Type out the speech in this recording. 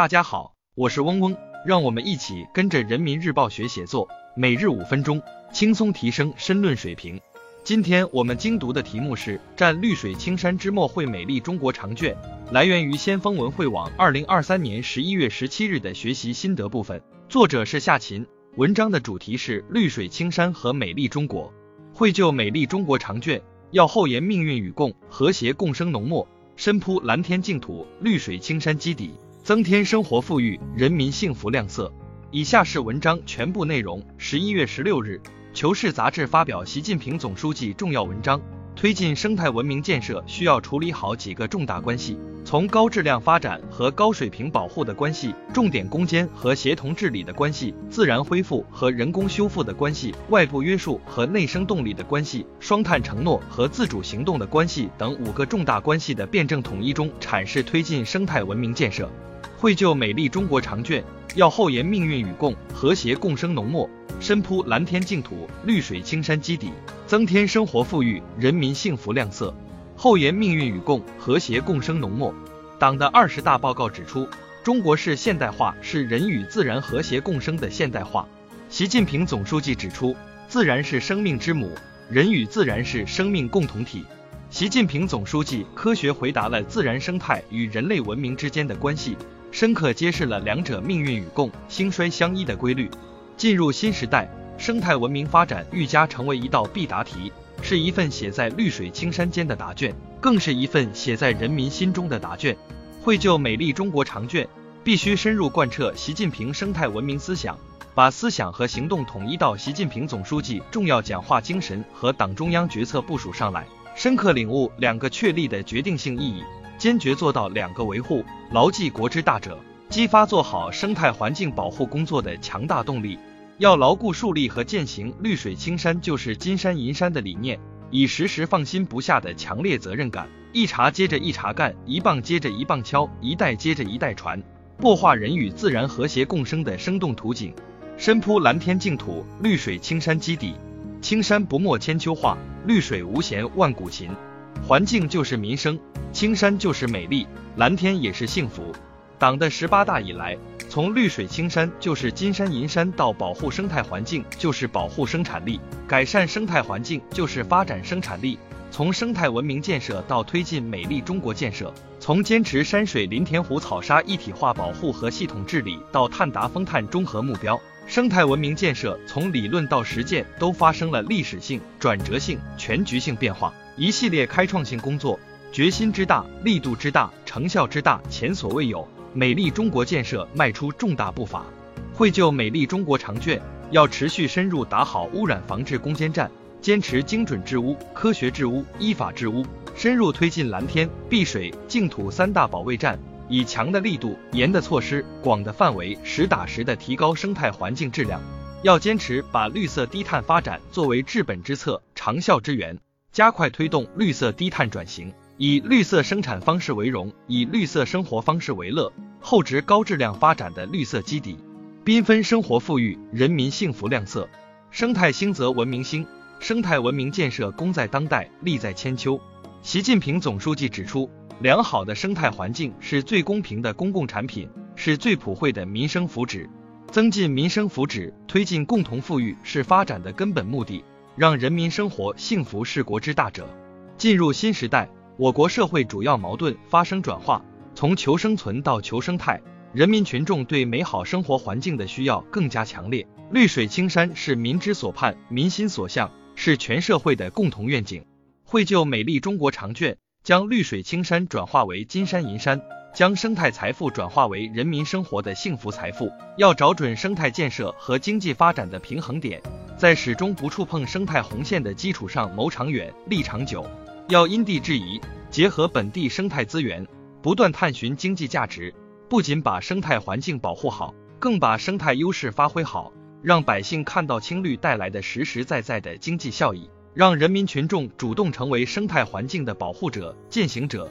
大家好，我是嗡嗡，让我们一起跟着人民日报学写作，每日五分钟，轻松提升申论水平。今天我们精读的题目是“占绿水青山之墨绘美丽中国”长卷，来源于先锋文汇网二零二三年十一月十七日的学习心得部分，作者是夏琴。文章的主题是绿水青山和美丽中国。绘就美丽中国长卷，要厚颜命运与共，和谐共生浓墨，深铺蓝天净土，绿水青山基底。增添生活富裕、人民幸福亮色。以下是文章全部内容。十一月十六日，《求是》杂志发表习近平总书记重要文章，推进生态文明建设需要处理好几个重大关系：从高质量发展和高水平保护的关系、重点攻坚和协同治理的关系、自然恢复和人工修复的关系、外部约束和内生动力的关系、双碳承诺和自主行动的关系等五个重大关系的辩证统一中阐释推进生态文明建设。绘就美丽中国长卷，要厚颜命运与共，和谐共生浓墨，深铺蓝天净土，绿水青山基底，增添生活富裕，人民幸福亮色。厚颜命运与共，和谐共生浓墨。党的二十大报告指出，中国式现代化是人与自然和谐共生的现代化。习近平总书记指出，自然是生命之母，人与自然是生命共同体。习近平总书记科学回答了自然生态与人类文明之间的关系。深刻揭示了两者命运与共、兴衰相依的规律。进入新时代，生态文明发展愈加成为一道必答题，是一份写在绿水青山间的答卷，更是一份写在人民心中的答卷。绘就美丽中国长卷，必须深入贯彻习近平生态文明思想，把思想和行动统一到习近平总书记重要讲话精神和党中央决策部署上来，深刻领悟两个确立的决定性意义。坚决做到两个维护，牢记国之大者，激发做好生态环境保护工作的强大动力。要牢固树立和践行“绿水青山就是金山银山”的理念，以时时放心不下的强烈责任感，一茬接着一茬干，一棒接着一棒敲，一代接着一代传，擘画人与自然和谐共生的生动图景。深铺蓝天净土，绿水青山基底，青山不没千秋画，绿水无嫌万古琴。环境就是民生。青山就是美丽，蓝天也是幸福。党的十八大以来，从绿水青山就是金山银山到保护生态环境就是保护生产力，改善生态环境就是发展生产力。从生态文明建设到推进美丽中国建设，从坚持山水林田湖草沙一体化保护和系统治理到碳达峰碳中和目标，生态文明建设从理论到实践都发生了历史性、转折性、全局性变化，一系列开创性工作。决心之大，力度之大，成效之大，前所未有。美丽中国建设迈出重大步伐。绘就美丽中国长卷，要持续深入打好污染防治攻坚战，坚持精准治污、科学治污、依法治污，深入推进蓝天、碧水、净土三大保卫战，以强的力度、严的措施、广的范围，实打实的提高生态环境质量。要坚持把绿色低碳发展作为治本之策、长效之源，加快推动绿色低碳转型。以绿色生产方式为荣，以绿色生活方式为乐，厚植高质量发展的绿色基底，缤纷生活富裕，人民幸福亮色。生态兴则文明兴，生态文明建设功在当代，利在千秋。习近平总书记指出，良好的生态环境是最公平的公共产品，是最普惠的民生福祉。增进民生福祉，推进共同富裕是发展的根本目的，让人民生活幸福是国之大者。进入新时代。我国社会主要矛盾发生转化，从求生存到求生态，人民群众对美好生活环境的需要更加强烈。绿水青山是民之所盼、民心所向，是全社会的共同愿景。绘就美丽中国长卷，将绿水青山转化为金山银山，将生态财富转化为人民生活的幸福财富。要找准生态建设和经济发展的平衡点，在始终不触碰生态红线的基础上谋长远、立长久。要因地制宜，结合本地生态资源，不断探寻经济价值，不仅把生态环境保护好，更把生态优势发挥好，让百姓看到青绿带来的实实在在的经济效益，让人民群众主动成为生态环境的保护者、践行者，